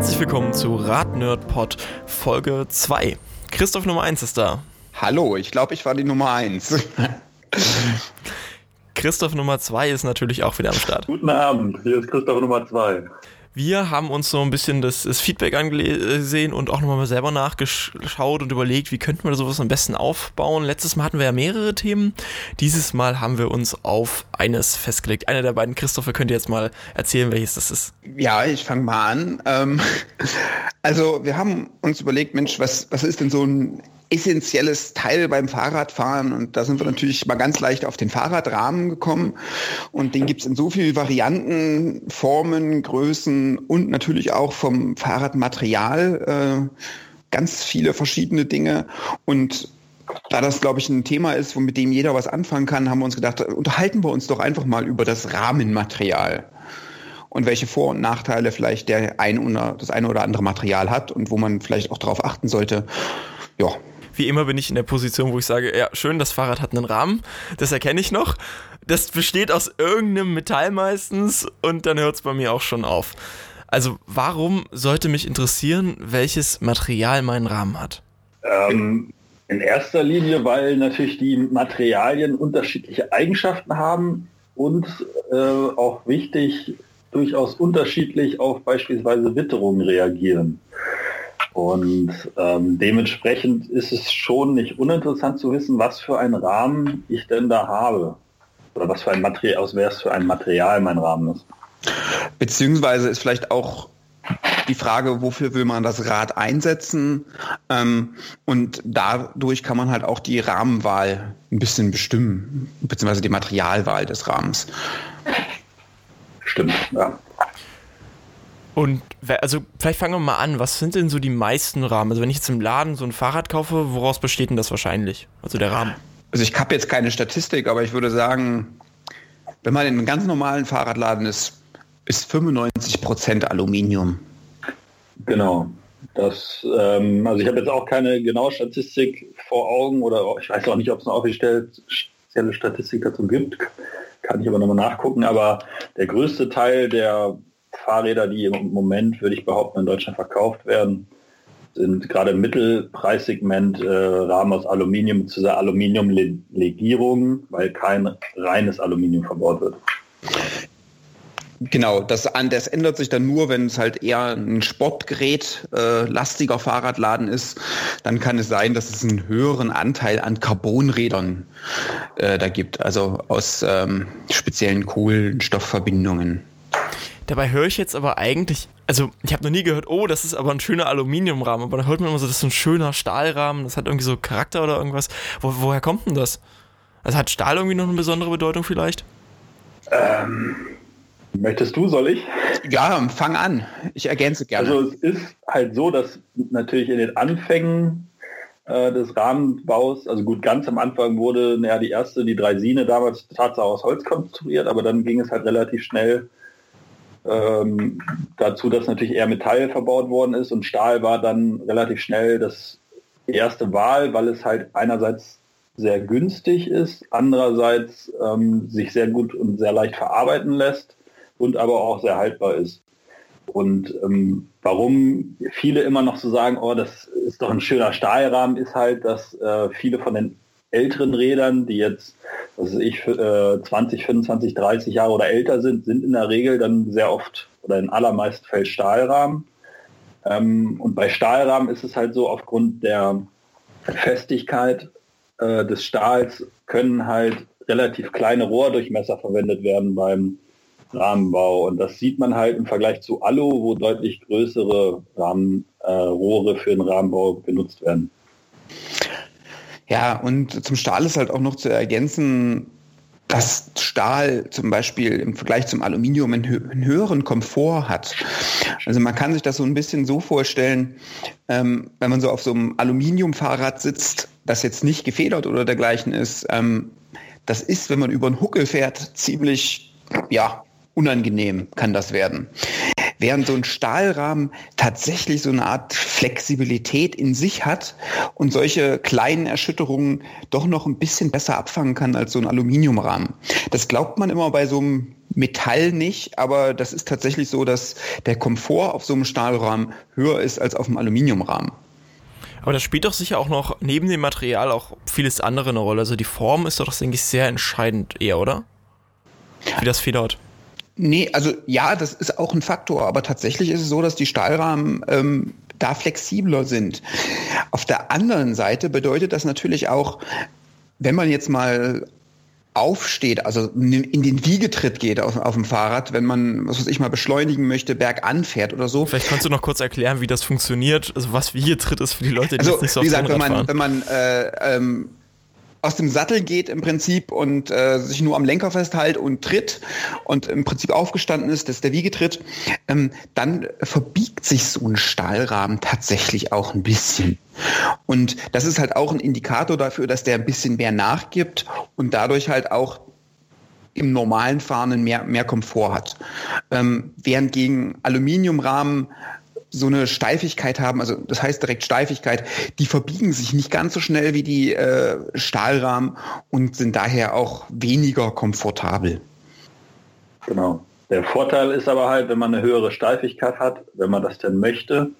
Herzlich willkommen zu Radnerdpod Folge 2. Christoph Nummer 1 ist da. Hallo, ich glaube, ich war die Nummer 1. Christoph Nummer 2 ist natürlich auch wieder am Start. Guten Abend, hier ist Christoph Nummer 2. Wir haben uns so ein bisschen das, das Feedback angesehen und auch nochmal selber nachgeschaut und überlegt, wie könnten wir sowas am besten aufbauen. Letztes Mal hatten wir ja mehrere Themen. Dieses Mal haben wir uns auf eines festgelegt. Einer der beiden, Christopher, könnt ihr jetzt mal erzählen, welches das ist. Ja, ich fange mal an. Ähm, also wir haben uns überlegt, Mensch, was, was ist denn so ein essentielles Teil beim Fahrradfahren. Und da sind wir natürlich mal ganz leicht auf den Fahrradrahmen gekommen. Und den gibt's in so vielen Varianten, Formen, Größen und natürlich auch vom Fahrradmaterial. Äh, ganz viele verschiedene Dinge. Und da das, glaube ich, ein Thema ist, mit dem jeder was anfangen kann, haben wir uns gedacht, unterhalten wir uns doch einfach mal über das Rahmenmaterial und welche Vor- und Nachteile vielleicht der ein oder das eine oder andere Material hat und wo man vielleicht auch darauf achten sollte. Ja, wie immer bin ich in der Position, wo ich sage, ja, schön, das Fahrrad hat einen Rahmen, das erkenne ich noch. Das besteht aus irgendeinem Metall meistens und dann hört es bei mir auch schon auf. Also warum sollte mich interessieren, welches Material mein Rahmen hat? Ähm, in erster Linie, weil natürlich die Materialien unterschiedliche Eigenschaften haben und äh, auch wichtig, durchaus unterschiedlich auf beispielsweise Witterungen reagieren. Und ähm, dementsprechend ist es schon nicht uninteressant zu wissen, was für einen Rahmen ich denn da habe. Oder was für ein Material, aus es für ein Material mein Rahmen ist. Beziehungsweise ist vielleicht auch die Frage, wofür will man das Rad einsetzen? Ähm, und dadurch kann man halt auch die Rahmenwahl ein bisschen bestimmen, beziehungsweise die Materialwahl des Rahmens. Stimmt, ja. Und also vielleicht fangen wir mal an, was sind denn so die meisten Rahmen? Also wenn ich jetzt im Laden so ein Fahrrad kaufe, woraus besteht denn das wahrscheinlich? Also der Rahmen. Also ich habe jetzt keine Statistik, aber ich würde sagen, wenn man in einem ganz normalen Fahrradladen ist, ist 95 Prozent Aluminium. Genau. Das, ähm, also ich habe jetzt auch keine genaue Statistik vor Augen oder ich weiß auch nicht, ob es eine offizielle Statistik dazu gibt. Kann ich aber nochmal nachgucken. Aber der größte Teil der Fahrräder, die im Moment, würde ich behaupten, in Deutschland verkauft werden, sind gerade im Mittelpreissegment äh, Rahmen aus Aluminium zu dieser Aluminiumlegierung, weil kein reines Aluminium verbaut wird. Genau, das, das ändert sich dann nur, wenn es halt eher ein Sportgerät äh, lastiger Fahrradladen ist. Dann kann es sein, dass es einen höheren Anteil an Carbonrädern äh, da gibt, also aus ähm, speziellen Kohlenstoffverbindungen. Dabei höre ich jetzt aber eigentlich, also ich habe noch nie gehört, oh, das ist aber ein schöner Aluminiumrahmen, aber dann hört man immer so, das ist so ein schöner Stahlrahmen, das hat irgendwie so Charakter oder irgendwas. Wo, woher kommt denn das? Also hat Stahl irgendwie noch eine besondere Bedeutung vielleicht? Ähm, möchtest du, soll ich? Ja, fang an. Ich ergänze gerne. Also es ist halt so, dass natürlich in den Anfängen äh, des Rahmenbaus, also gut, ganz am Anfang wurde naja, die erste, die Dreisine damals Tatsache aus Holz konstruiert, aber dann ging es halt relativ schnell ähm, dazu, dass natürlich eher Metall verbaut worden ist und Stahl war dann relativ schnell das erste Wahl, weil es halt einerseits sehr günstig ist, andererseits ähm, sich sehr gut und sehr leicht verarbeiten lässt und aber auch sehr haltbar ist. Und ähm, warum viele immer noch so sagen, oh, das ist doch ein schöner Stahlrahmen, ist halt, dass äh, viele von den älteren Rädern, die jetzt was weiß ich, äh, 20, 25, 30 Jahre oder älter sind, sind in der Regel dann sehr oft oder in allermeisten Fällen Stahlrahmen. Ähm, und bei Stahlrahmen ist es halt so, aufgrund der Festigkeit äh, des Stahls können halt relativ kleine Rohrdurchmesser verwendet werden beim Rahmenbau. Und das sieht man halt im Vergleich zu Alu, wo deutlich größere Rahmenrohre äh, für den Rahmenbau benutzt werden. Ja, und zum Stahl ist halt auch noch zu ergänzen, dass Stahl zum Beispiel im Vergleich zum Aluminium einen, höheren Komfort hat. Also man kann sich das so ein bisschen so vorstellen, ähm, wenn man so auf so einem Aluminiumfahrrad sitzt, das jetzt nicht gefedert oder dergleichen ist, ähm, das ist, wenn man über einen Huckel fährt, ziemlich, ja, unangenehm kann das werden während so ein Stahlrahmen tatsächlich so eine Art Flexibilität in sich hat und solche kleinen Erschütterungen doch noch ein bisschen besser abfangen kann als so ein Aluminiumrahmen. Das glaubt man immer bei so einem Metall nicht, aber das ist tatsächlich so, dass der Komfort auf so einem Stahlrahmen höher ist als auf dem Aluminiumrahmen. Aber das spielt doch sicher auch noch neben dem Material auch vieles andere eine Rolle. Also die Form ist doch, denke ich, sehr entscheidend eher, oder? Wie das federt. Nee, also ja, das ist auch ein Faktor, aber tatsächlich ist es so, dass die Stahlrahmen ähm, da flexibler sind. Auf der anderen Seite bedeutet das natürlich auch, wenn man jetzt mal aufsteht, also in den Wiegetritt geht auf, auf dem Fahrrad, wenn man, was weiß ich mal, beschleunigen möchte, bergan fährt oder so. Vielleicht kannst du noch kurz erklären, wie das funktioniert, also was Wiegetritt ist für die Leute, die also, nicht so wie gesagt, wenn man, fahren. wenn man äh, ähm, aus dem Sattel geht im Prinzip und äh, sich nur am Lenker festhält und tritt und im Prinzip aufgestanden ist, das ist der Wiegetritt, ähm, dann verbiegt sich so ein Stahlrahmen tatsächlich auch ein bisschen. Und das ist halt auch ein Indikator dafür, dass der ein bisschen mehr nachgibt und dadurch halt auch im normalen Fahren mehr, mehr Komfort hat. Ähm, während gegen Aluminiumrahmen so eine Steifigkeit haben, also das heißt direkt Steifigkeit, die verbiegen sich nicht ganz so schnell wie die äh, Stahlrahmen und sind daher auch weniger komfortabel. Genau. Der Vorteil ist aber halt, wenn man eine höhere Steifigkeit hat, wenn man das denn möchte,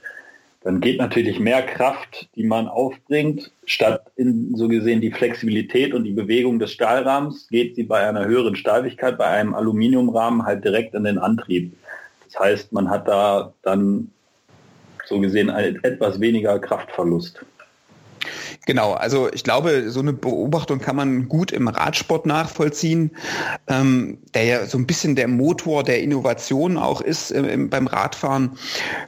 dann geht natürlich mehr Kraft, die man aufbringt, statt in so gesehen die Flexibilität und die Bewegung des Stahlrahmens, geht sie bei einer höheren Steifigkeit, bei einem Aluminiumrahmen halt direkt in den Antrieb. Das heißt, man hat da dann so gesehen ein etwas weniger Kraftverlust. Genau, also ich glaube, so eine Beobachtung kann man gut im Radsport nachvollziehen, ähm, der ja so ein bisschen der Motor der Innovation auch ist äh, beim Radfahren.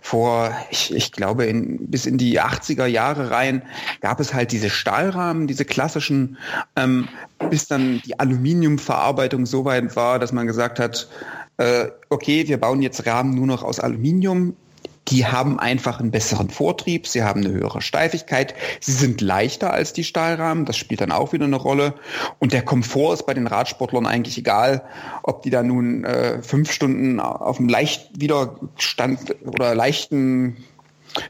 Vor, ich, ich glaube, in, bis in die 80er Jahre rein gab es halt diese Stahlrahmen, diese klassischen, ähm, bis dann die Aluminiumverarbeitung so weit war, dass man gesagt hat, äh, okay, wir bauen jetzt Rahmen nur noch aus Aluminium die haben einfach einen besseren Vortrieb, sie haben eine höhere Steifigkeit, sie sind leichter als die Stahlrahmen, das spielt dann auch wieder eine Rolle. Und der Komfort ist bei den Radsportlern eigentlich egal, ob die da nun äh, fünf Stunden auf einem leicht Widerstand oder leichten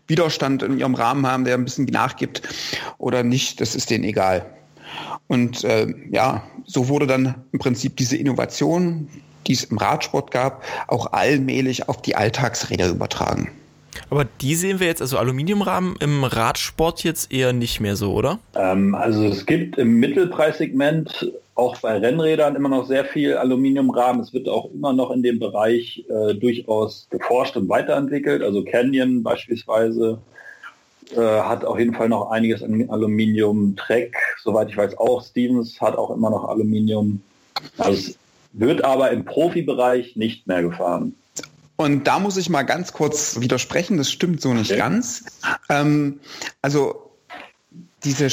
Widerstand in ihrem Rahmen haben, der ein bisschen nachgibt oder nicht, das ist denen egal. Und äh, ja, so wurde dann im Prinzip diese Innovation, die es im Radsport gab, auch allmählich auf die Alltagsräder übertragen. Aber die sehen wir jetzt, also Aluminiumrahmen im Radsport jetzt eher nicht mehr so, oder? Ähm, also es gibt im Mittelpreissegment auch bei Rennrädern immer noch sehr viel Aluminiumrahmen. Es wird auch immer noch in dem Bereich äh, durchaus geforscht und weiterentwickelt. Also Canyon beispielsweise äh, hat auf jeden Fall noch einiges an Aluminium. Trek, soweit ich weiß, auch. Stevens hat auch immer noch Aluminium. Also es wird aber im Profibereich nicht mehr gefahren. Und da muss ich mal ganz kurz widersprechen, das stimmt so nicht okay. ganz. Ähm, also diese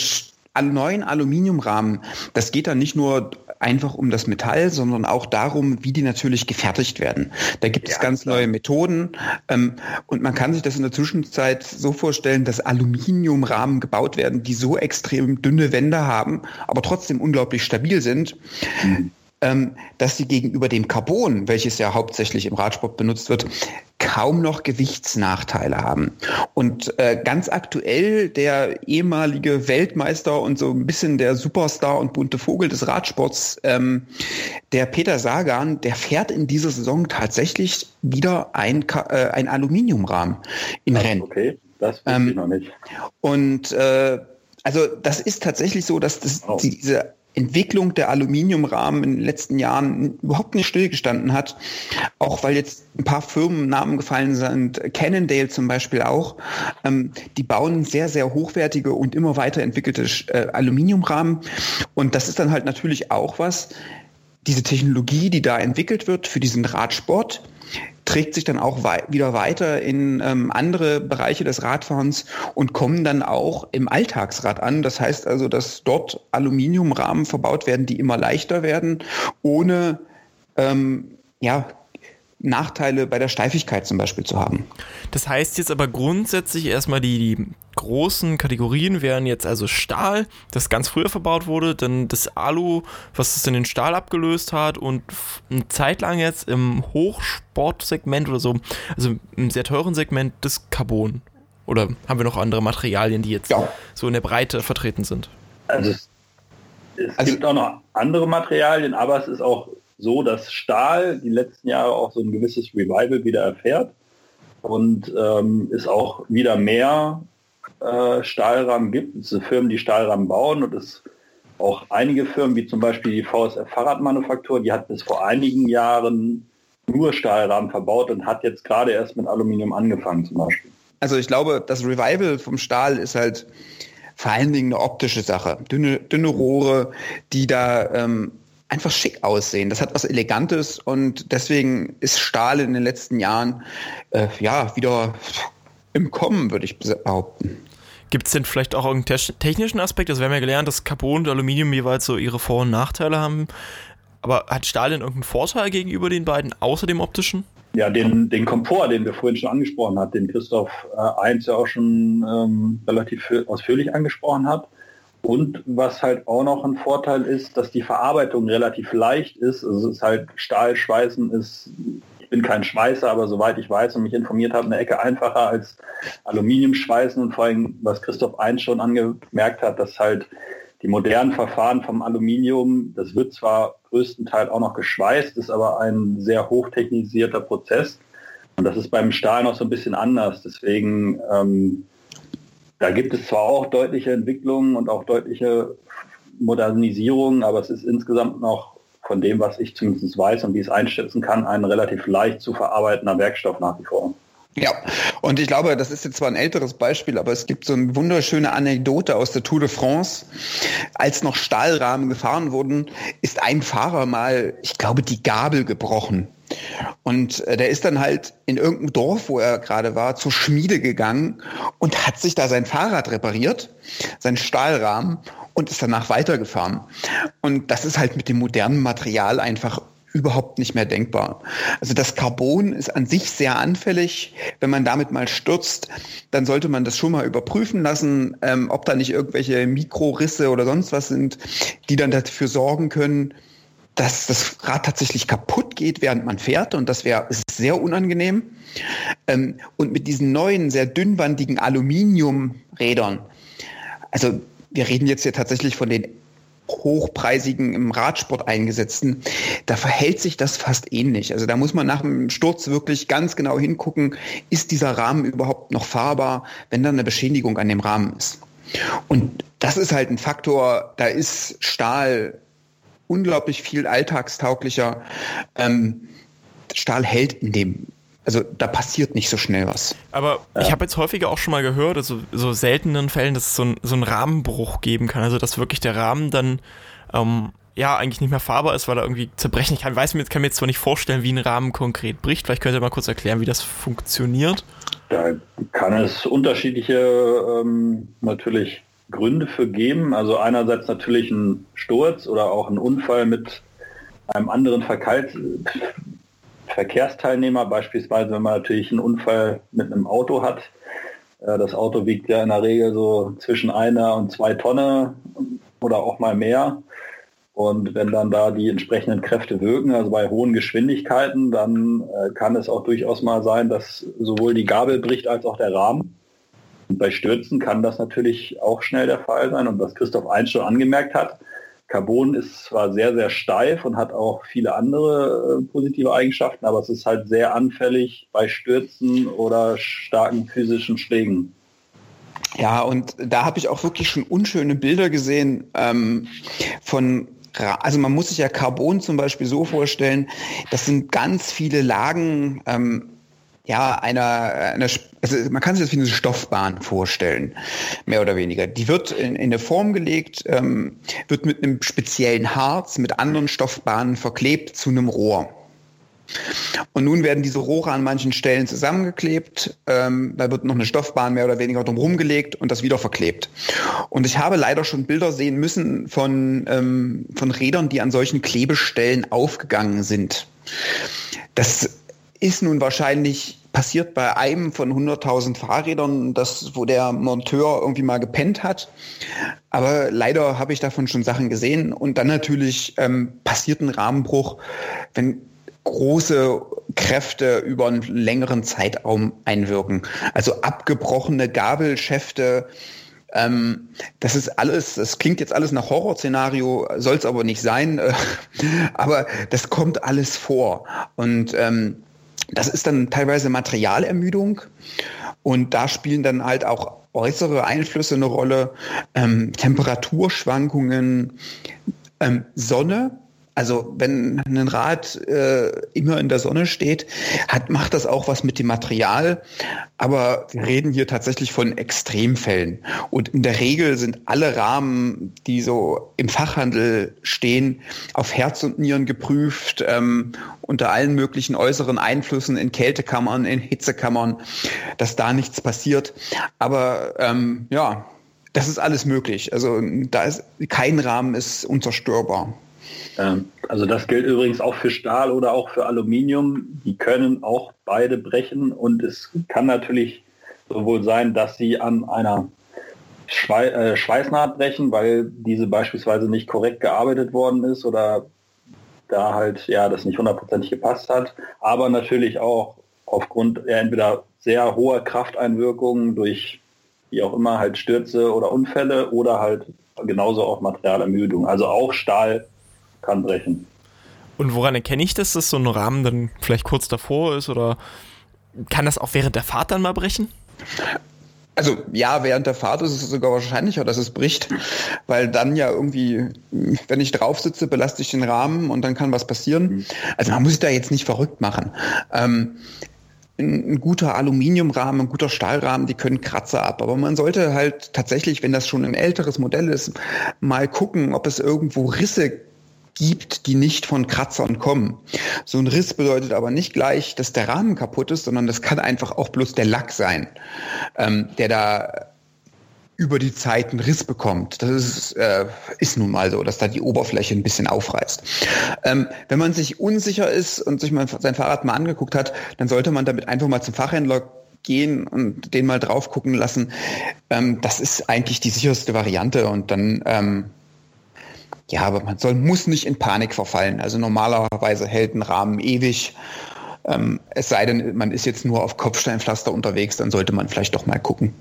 neuen Aluminiumrahmen, das geht dann nicht nur einfach um das Metall, sondern auch darum, wie die natürlich gefertigt werden. Da gibt ja, es ganz klar. neue Methoden ähm, und man kann sich das in der Zwischenzeit so vorstellen, dass Aluminiumrahmen gebaut werden, die so extrem dünne Wände haben, aber trotzdem unglaublich stabil sind, mhm dass sie gegenüber dem Carbon, welches ja hauptsächlich im Radsport benutzt wird, kaum noch Gewichtsnachteile haben. Und äh, ganz aktuell der ehemalige Weltmeister und so ein bisschen der Superstar und bunte Vogel des Radsports, ähm, der Peter Sagan, der fährt in dieser Saison tatsächlich wieder ein, äh, ein Aluminiumrahmen in Ach, Rennen. Okay, das weiß ähm, ich noch nicht. Und äh, also das ist tatsächlich so, dass das, oh. diese Entwicklung der Aluminiumrahmen in den letzten Jahren überhaupt nicht stillgestanden hat. Auch weil jetzt ein paar Firmennamen gefallen sind, Cannondale zum Beispiel auch. Ähm, die bauen sehr, sehr hochwertige und immer weiterentwickelte äh, Aluminiumrahmen. Und das ist dann halt natürlich auch was, diese Technologie, die da entwickelt wird für diesen Radsport, trägt sich dann auch wei wieder weiter in ähm, andere Bereiche des Radfahrens und kommen dann auch im Alltagsrad an. Das heißt also, dass dort Aluminiumrahmen verbaut werden, die immer leichter werden, ohne ähm, ja, Nachteile bei der Steifigkeit zum Beispiel zu haben. Das heißt jetzt aber grundsätzlich erstmal die, die großen Kategorien wären jetzt also Stahl, das ganz früher verbaut wurde, dann das Alu, was es in den Stahl abgelöst hat und eine Zeit lang jetzt im Hochsportsegment oder so, also im sehr teuren Segment das Carbon. Oder haben wir noch andere Materialien, die jetzt ja. so in der Breite vertreten sind? Also es, es also, gibt auch noch andere Materialien, aber es ist auch so, dass Stahl die letzten Jahre auch so ein gewisses Revival wieder erfährt und ähm, es auch wieder mehr äh, Stahlrahmen gibt. Es sind Firmen, die Stahlrahmen bauen und es auch einige Firmen, wie zum Beispiel die VSF Fahrradmanufaktur, die hat bis vor einigen Jahren nur Stahlrahmen verbaut und hat jetzt gerade erst mit Aluminium angefangen zum Beispiel. Also ich glaube, das Revival vom Stahl ist halt vor allen Dingen eine optische Sache. Dünne, dünne Rohre, die da ähm, einfach schick aussehen. Das hat was Elegantes und deswegen ist Stahl in den letzten Jahren äh, ja wieder im Kommen, würde ich behaupten. Gibt es denn vielleicht auch irgendeinen technischen Aspekt? Also wir haben ja gelernt, dass Carbon und Aluminium jeweils so ihre Vor- und Nachteile haben. Aber hat Stahl denn irgendeinen Vorteil gegenüber den beiden, außer dem optischen? Ja, den, den Komfort, den wir vorhin schon angesprochen haben, den Christoph äh, Eins ja auch schon ähm, relativ ausführlich angesprochen hat. Und was halt auch noch ein Vorteil ist, dass die Verarbeitung relativ leicht ist. Also es ist halt Stahlschweißen ist, ich bin kein Schweißer, aber soweit ich weiß und mich informiert habe, eine Ecke einfacher als Aluminiumschweißen und vor allem, was Christoph Eins schon angemerkt hat, dass halt die modernen Verfahren vom Aluminium, das wird zwar größtenteils auch noch geschweißt, ist aber ein sehr hochtechnisierter Prozess. Und das ist beim Stahl noch so ein bisschen anders. Deswegen ähm, da gibt es zwar auch deutliche Entwicklungen und auch deutliche Modernisierungen, aber es ist insgesamt noch von dem, was ich zumindest weiß und wie es einschätzen kann, ein relativ leicht zu verarbeitender Werkstoff nach wie vor. Ja, und ich glaube, das ist jetzt zwar ein älteres Beispiel, aber es gibt so eine wunderschöne Anekdote aus der Tour de France. Als noch Stahlrahmen gefahren wurden, ist ein Fahrer mal, ich glaube, die Gabel gebrochen. Und äh, der ist dann halt in irgendeinem Dorf, wo er gerade war, zur Schmiede gegangen und hat sich da sein Fahrrad repariert, sein Stahlrahmen und ist danach weitergefahren. Und das ist halt mit dem modernen Material einfach überhaupt nicht mehr denkbar. Also das Carbon ist an sich sehr anfällig. Wenn man damit mal stürzt, dann sollte man das schon mal überprüfen lassen, ähm, ob da nicht irgendwelche Mikrorisse oder sonst was sind, die dann dafür sorgen können, dass das Rad tatsächlich kaputt geht, während man fährt. Und das wäre sehr unangenehm. Ähm, und mit diesen neuen, sehr dünnwandigen Aluminiumrädern, also wir reden jetzt hier tatsächlich von den hochpreisigen im Radsport eingesetzten, da verhält sich das fast ähnlich. Also da muss man nach dem Sturz wirklich ganz genau hingucken, ist dieser Rahmen überhaupt noch fahrbar, wenn dann eine Beschädigung an dem Rahmen ist. Und das ist halt ein Faktor, da ist Stahl unglaublich viel alltagstauglicher. Ähm, Stahl hält in dem also da passiert nicht so schnell was. Aber ja. ich habe jetzt häufiger auch schon mal gehört, also so seltenen Fällen, dass es so, ein, so einen Rahmenbruch geben kann. Also dass wirklich der Rahmen dann ähm, ja eigentlich nicht mehr fahrbar ist, weil er irgendwie zerbrechen kann. Ich weiß mir, kann mir jetzt zwar nicht vorstellen, wie ein Rahmen konkret bricht. Vielleicht könnt ihr mal kurz erklären, wie das funktioniert. Da kann es unterschiedliche ähm, natürlich Gründe für geben. Also einerseits natürlich ein Sturz oder auch ein Unfall mit einem anderen Verkalt Verkehrsteilnehmer, beispielsweise wenn man natürlich einen Unfall mit einem Auto hat. Äh, das Auto wiegt ja in der Regel so zwischen einer und zwei Tonne oder auch mal mehr. Und wenn dann da die entsprechenden Kräfte wirken, also bei hohen Geschwindigkeiten, dann äh, kann es auch durchaus mal sein, dass sowohl die Gabel bricht als auch der Rahmen. Und bei Stürzen kann das natürlich auch schnell der Fall sein. Und was Christoph Eins schon angemerkt hat, Carbon ist zwar sehr, sehr steif und hat auch viele andere äh, positive Eigenschaften, aber es ist halt sehr anfällig bei Stürzen oder starken physischen Schlägen. Ja, und da habe ich auch wirklich schon unschöne Bilder gesehen ähm, von also man muss sich ja Carbon zum Beispiel so vorstellen, das sind ganz viele Lagen ähm, ja, einer, einer also man kann sich das wie eine Stoffbahn vorstellen, mehr oder weniger. Die wird in, in eine Form gelegt, ähm, wird mit einem speziellen Harz mit anderen Stoffbahnen verklebt zu einem Rohr. Und nun werden diese Rohre an manchen Stellen zusammengeklebt, ähm, da wird noch eine Stoffbahn mehr oder weniger drumherum gelegt und das wieder verklebt. Und ich habe leider schon Bilder sehen müssen von, ähm, von Rädern, die an solchen Klebestellen aufgegangen sind. Das ist nun wahrscheinlich passiert bei einem von 100.000 Fahrrädern, das, wo der Monteur irgendwie mal gepennt hat. Aber leider habe ich davon schon Sachen gesehen. Und dann natürlich ähm, passiert ein Rahmenbruch, wenn große Kräfte über einen längeren Zeitraum einwirken. Also abgebrochene Gabelschäfte Ähm, das ist alles, das klingt jetzt alles nach Horrorszenario, soll es aber nicht sein, aber das kommt alles vor. Und ähm, das ist dann teilweise Materialermüdung und da spielen dann halt auch äußere Einflüsse eine Rolle, ähm, Temperaturschwankungen, ähm, Sonne, also wenn ein Rad äh, immer in der Sonne steht, hat, macht das auch was mit dem Material. Aber wir reden hier tatsächlich von Extremfällen. Und in der Regel sind alle Rahmen, die so im Fachhandel stehen, auf Herz und Nieren geprüft, ähm, unter allen möglichen äußeren Einflüssen in Kältekammern, in Hitzekammern, dass da nichts passiert. Aber ähm, ja, das ist alles möglich. Also da ist kein Rahmen ist unzerstörbar. Ähm, also das gilt übrigens auch für Stahl oder auch für Aluminium. Die können auch beide brechen und es kann natürlich sowohl sein, dass sie an einer Schwei äh, Schweißnaht brechen, weil diese beispielsweise nicht korrekt gearbeitet worden ist oder da halt ja das nicht hundertprozentig gepasst hat, aber natürlich auch aufgrund entweder sehr hoher Krafteinwirkungen durch wie auch immer halt Stürze oder Unfälle oder halt genauso auch Materialermüdung. Also auch Stahl kann brechen. Und woran erkenne ich das, dass so ein Rahmen dann vielleicht kurz davor ist oder kann das auch während der Fahrt dann mal brechen? Also ja, während der Fahrt ist es sogar wahrscheinlicher, dass es bricht, weil dann ja irgendwie, wenn ich drauf sitze, belaste ich den Rahmen und dann kann was passieren. Also man muss sich da jetzt nicht verrückt machen. Ähm, ein, ein guter Aluminiumrahmen, ein guter Stahlrahmen, die können Kratzer ab. Aber man sollte halt tatsächlich, wenn das schon ein älteres Modell ist, mal gucken, ob es irgendwo Risse gibt, die nicht von Kratzern kommen. So ein Riss bedeutet aber nicht gleich, dass der Rahmen kaputt ist, sondern das kann einfach auch bloß der Lack sein, ähm, der da über die Zeit einen Riss bekommt. Das ist, äh, ist nun mal so, dass da die Oberfläche ein bisschen aufreißt. Ähm, wenn man sich unsicher ist und sich mal sein Fahrrad mal angeguckt hat, dann sollte man damit einfach mal zum Fachhändler gehen und den mal drauf gucken lassen. Ähm, das ist eigentlich die sicherste Variante und dann ähm, ja, aber man soll, muss nicht in Panik verfallen. Also normalerweise hält ein Rahmen ewig. Ähm, es sei denn, man ist jetzt nur auf Kopfsteinpflaster unterwegs, dann sollte man vielleicht doch mal gucken.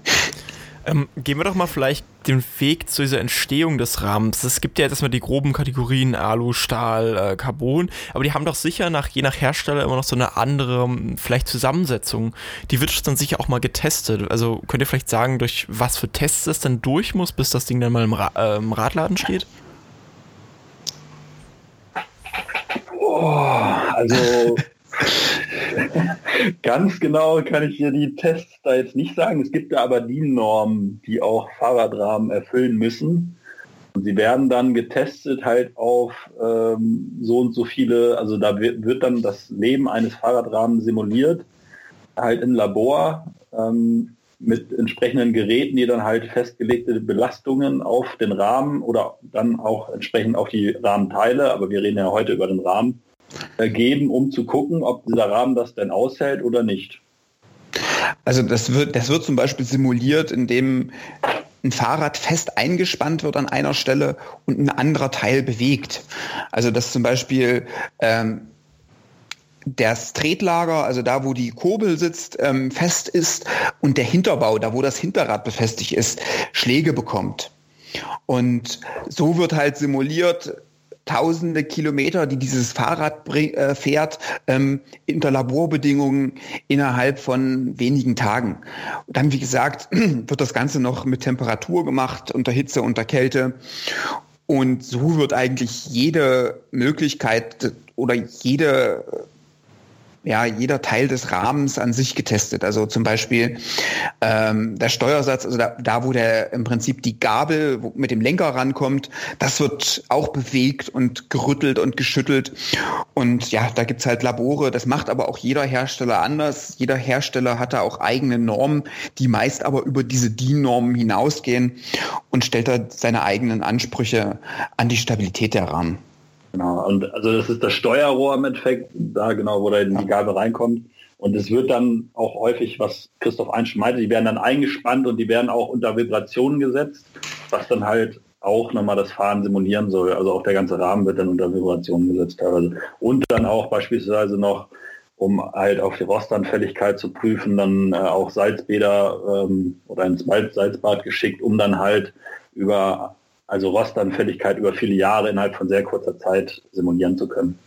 Ähm, gehen wir doch mal vielleicht den Weg zu dieser Entstehung des Rahmens. Es gibt ja jetzt erstmal die groben Kategorien Alu, Stahl, äh, Carbon, aber die haben doch sicher nach, je nach Hersteller immer noch so eine andere, hm, vielleicht Zusammensetzung. Die wird dann sicher auch mal getestet. Also könnt ihr vielleicht sagen, durch was für Tests es dann durch muss, bis das Ding dann mal im, Ra äh, im Radladen steht? Oh, also ganz genau kann ich hier die Tests da jetzt nicht sagen. Es gibt da aber die Normen, die auch Fahrradrahmen erfüllen müssen. Und sie werden dann getestet halt auf ähm, so und so viele, also da wird, wird, dann das Leben eines Fahrradrahmens simuliert, halt im Labor. Ähm, mit entsprechenden Geräten, die dann halt festgelegte Belastungen auf den Rahmen oder dann auch entsprechend auf die Rahmenteile, aber wir reden ja heute über den Rahmen, geben, um zu gucken, ob dieser Rahmen das denn aushält oder nicht. Also das wird, das wird zum Beispiel simuliert, indem ein Fahrrad fest eingespannt wird an einer Stelle und ein anderer Teil bewegt. Also dass zum Beispiel ähm, das Tretlager, also da, wo die Kurbel sitzt, ähm, fest ist und der Hinterbau, da wo das Hinterrad befestigt ist, Schläge bekommt. Und so wird halt simuliert, tausende Kilometer, die dieses Fahrrad äh, fährt, ähm, unter Laborbedingungen innerhalb von wenigen Tagen. Und dann, wie gesagt, wird das Ganze noch mit Temperatur gemacht, unter Hitze, unter Kälte. Und so wird eigentlich jede Möglichkeit oder jede ja, jeder Teil des Rahmens an sich getestet. Also zum Beispiel ähm, der Steuersatz, also da, da, wo der im Prinzip die Gabel mit dem Lenker rankommt, das wird auch bewegt und gerüttelt und geschüttelt. Und ja, da gibt's halt Labore. Das macht aber auch jeder Hersteller anders. Jeder Hersteller hat da auch eigene Normen, die meist aber über diese DIN-Normen hinausgehen und stellt da seine eigenen Ansprüche an die Stabilität der Rahmen. Genau, und also das ist das Steuerrohr im Endeffekt, da genau, wo da die Gabel reinkommt. Und es wird dann auch häufig, was Christoph Einstein meinte, die werden dann eingespannt und die werden auch unter Vibrationen gesetzt, was dann halt auch nochmal das Fahren simulieren soll. Also auch der ganze Rahmen wird dann unter Vibrationen gesetzt teilweise. Und dann auch beispielsweise noch um halt auf die Rostanfälligkeit zu prüfen, dann äh, auch Salzbäder ähm, oder ins Salzbad geschickt, um dann halt über also Rostanfälligkeit über viele Jahre innerhalb von sehr kurzer Zeit simulieren zu können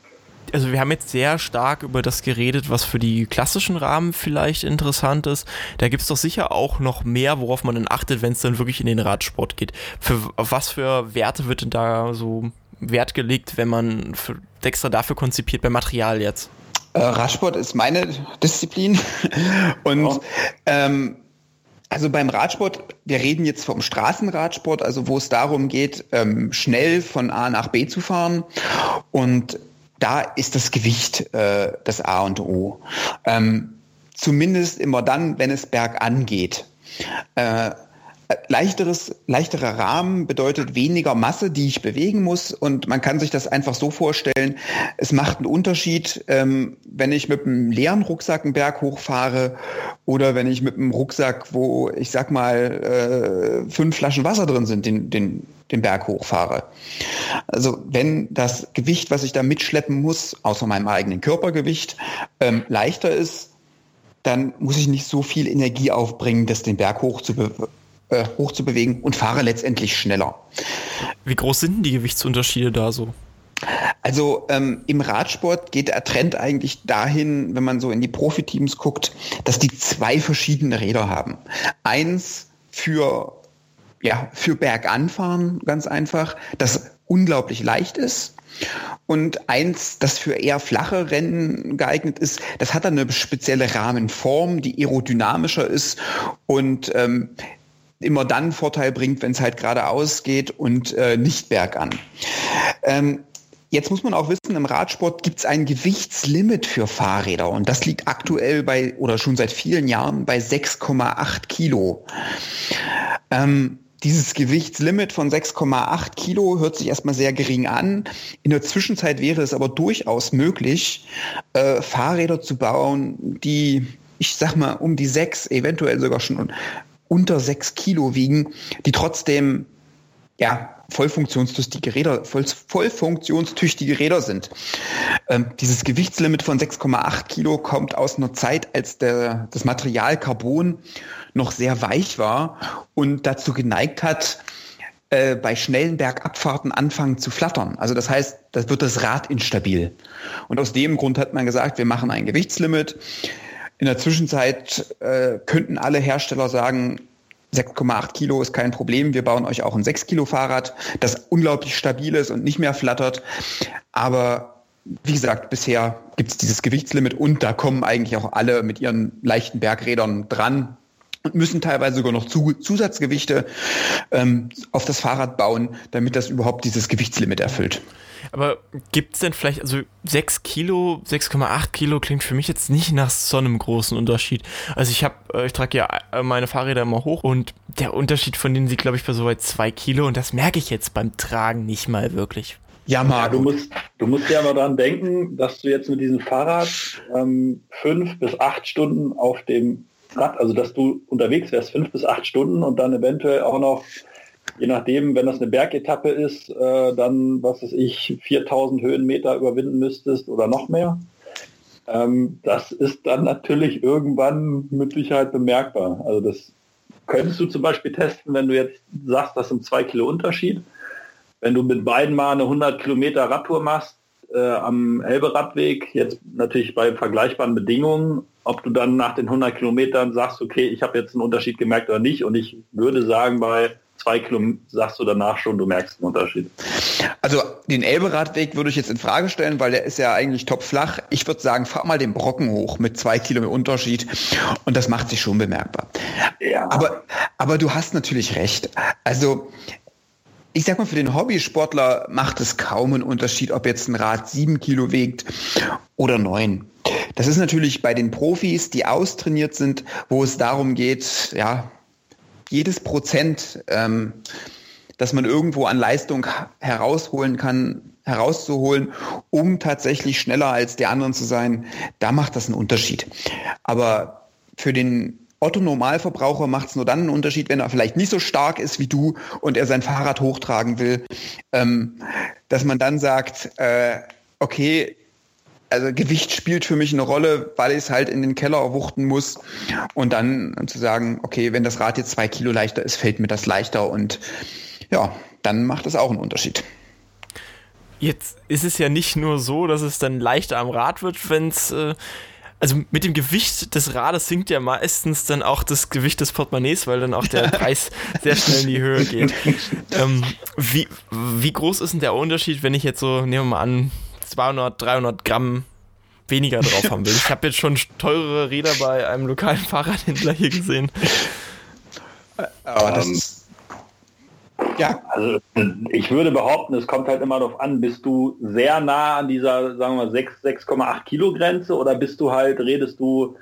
also wir haben jetzt sehr stark über das geredet, was für die klassischen Rahmen vielleicht interessant ist. Da gibt es doch sicher auch noch mehr, worauf man dann achtet, wenn es dann wirklich in den Radsport geht. Für auf was für Werte wird denn da so Wert gelegt, wenn man für, extra dafür konzipiert beim Material jetzt? Äh, Radsport ist meine Disziplin und oh. ähm, also beim Radsport, wir reden jetzt vom Straßenradsport, also wo es darum geht, ähm, schnell von A nach B zu fahren. Und da ist das Gewicht äh, das A und O. Ähm, zumindest immer dann, wenn es bergan geht. Äh, leichteres, leichterer Rahmen bedeutet weniger Masse, die ich bewegen muss. Und man kann sich das einfach so vorstellen, es macht einen Unterschied, ähm, wenn ich mit einem leeren Rucksack einen Berg hochfahre oder wenn ich mit einem Rucksack, wo ich sag mal äh, fünf Flaschen Wasser drin sind, den, den, den Berg hochfahre. Also wenn das Gewicht, was ich da mitschleppen muss, außer meinem eigenen Körpergewicht, ähm, leichter ist, dann muss ich nicht so viel Energie aufbringen, das den Berg hoch zu äh, hochzubewegen und fahre letztendlich schneller. Wie groß sind denn die Gewichtsunterschiede da so? Also ähm, im Radsport geht der Trend eigentlich dahin, wenn man so in die Profiteams guckt, dass die zwei verschiedene Räder haben. Eins für ja, für Berganfahren ganz einfach, das unglaublich leicht ist. Und eins, das für eher flache Rennen geeignet ist, das hat dann eine spezielle Rahmenform, die aerodynamischer ist und ähm, immer dann Vorteil bringt, wenn es halt geradeaus geht und äh, nicht bergan. Ähm, Jetzt muss man auch wissen, im Radsport gibt es ein Gewichtslimit für Fahrräder und das liegt aktuell bei oder schon seit vielen Jahren bei 6,8 Kilo. Ähm, dieses Gewichtslimit von 6,8 Kilo hört sich erstmal sehr gering an. In der Zwischenzeit wäre es aber durchaus möglich, äh, Fahrräder zu bauen, die, ich sag mal, um die sechs, eventuell sogar schon unter sechs Kilo wiegen, die trotzdem ja, voll funktionstüchtige Räder, voll, voll funktionstüchtige Räder sind. Ähm, dieses Gewichtslimit von 6,8 Kilo kommt aus einer Zeit, als der, das Material Carbon noch sehr weich war und dazu geneigt hat, äh, bei schnellen Bergabfahrten anfangen zu flattern. Also das heißt, das wird das Rad instabil. Und aus dem Grund hat man gesagt, wir machen ein Gewichtslimit. In der Zwischenzeit äh, könnten alle Hersteller sagen, 6,8 Kilo ist kein Problem. Wir bauen euch auch ein 6 Kilo Fahrrad, das unglaublich stabil ist und nicht mehr flattert. Aber wie gesagt, bisher gibt es dieses Gewichtslimit und da kommen eigentlich auch alle mit ihren leichten Bergrädern dran und müssen teilweise sogar noch Zusatzgewichte ähm, auf das Fahrrad bauen, damit das überhaupt dieses Gewichtslimit erfüllt. Aber gibt es denn vielleicht, also 6 Kilo, 6,8 Kilo klingt für mich jetzt nicht nach so einem großen Unterschied. Also ich habe, äh, ich trage ja äh, meine Fahrräder immer hoch und der Unterschied von denen liegt, glaube ich, bei so weit 2 Kilo und das merke ich jetzt beim Tragen nicht mal wirklich. Ja, Marc, du musst, du musst ja aber daran denken, dass du jetzt mit diesem Fahrrad ähm, fünf bis acht Stunden auf dem Rad, also dass du unterwegs wärst, fünf bis acht Stunden und dann eventuell auch noch je nachdem, wenn das eine Bergetappe ist, äh, dann, was weiß ich, 4000 Höhenmeter überwinden müsstest oder noch mehr. Ähm, das ist dann natürlich irgendwann mit Sicherheit bemerkbar. Also das könntest du zum Beispiel testen, wenn du jetzt sagst, das sind zwei Kilo Unterschied. Wenn du mit beiden mal eine 100 Kilometer Radtour machst, äh, am Elbe-Radweg, jetzt natürlich bei vergleichbaren Bedingungen, ob du dann nach den 100 Kilometern sagst, okay, ich habe jetzt einen Unterschied gemerkt oder nicht. Und ich würde sagen, bei zwei Kilometer sagst du danach schon, du merkst einen Unterschied. Also den Elberadweg würde ich jetzt in Frage stellen, weil der ist ja eigentlich topflach. Ich würde sagen, fahr mal den Brocken hoch mit zwei Kilometer Unterschied und das macht sich schon bemerkbar. Ja. Aber, aber du hast natürlich recht. Also ich sag mal, für den Hobbysportler macht es kaum einen Unterschied, ob jetzt ein Rad sieben Kilo wiegt oder neun. Das ist natürlich bei den Profis, die austrainiert sind, wo es darum geht, ja, jedes Prozent, ähm, das man irgendwo an Leistung herausholen kann, herauszuholen, um tatsächlich schneller als die anderen zu sein, da macht das einen Unterschied. Aber für den Otto Normalverbraucher macht es nur dann einen Unterschied, wenn er vielleicht nicht so stark ist wie du und er sein Fahrrad hochtragen will, ähm, dass man dann sagt, äh, okay, also Gewicht spielt für mich eine Rolle, weil ich es halt in den Keller wuchten muss und dann zu sagen, okay, wenn das Rad jetzt zwei Kilo leichter ist, fällt mir das leichter und ja, dann macht das auch einen Unterschied. Jetzt ist es ja nicht nur so, dass es dann leichter am Rad wird, wenn es äh, also mit dem Gewicht des Rades sinkt ja meistens dann auch das Gewicht des Portemonnaies, weil dann auch der Preis sehr schnell in die Höhe geht. Ähm, wie, wie groß ist denn der Unterschied, wenn ich jetzt so, nehmen wir mal an, 200, 300 Gramm weniger drauf haben will? Ich habe jetzt schon teurere Räder bei einem lokalen Fahrradhändler hier gesehen. Aber das ist ja. Also ich würde behaupten, es kommt halt immer darauf an, bist du sehr nah an dieser, sagen wir 6,8 Kilo Grenze oder bist du halt, redest du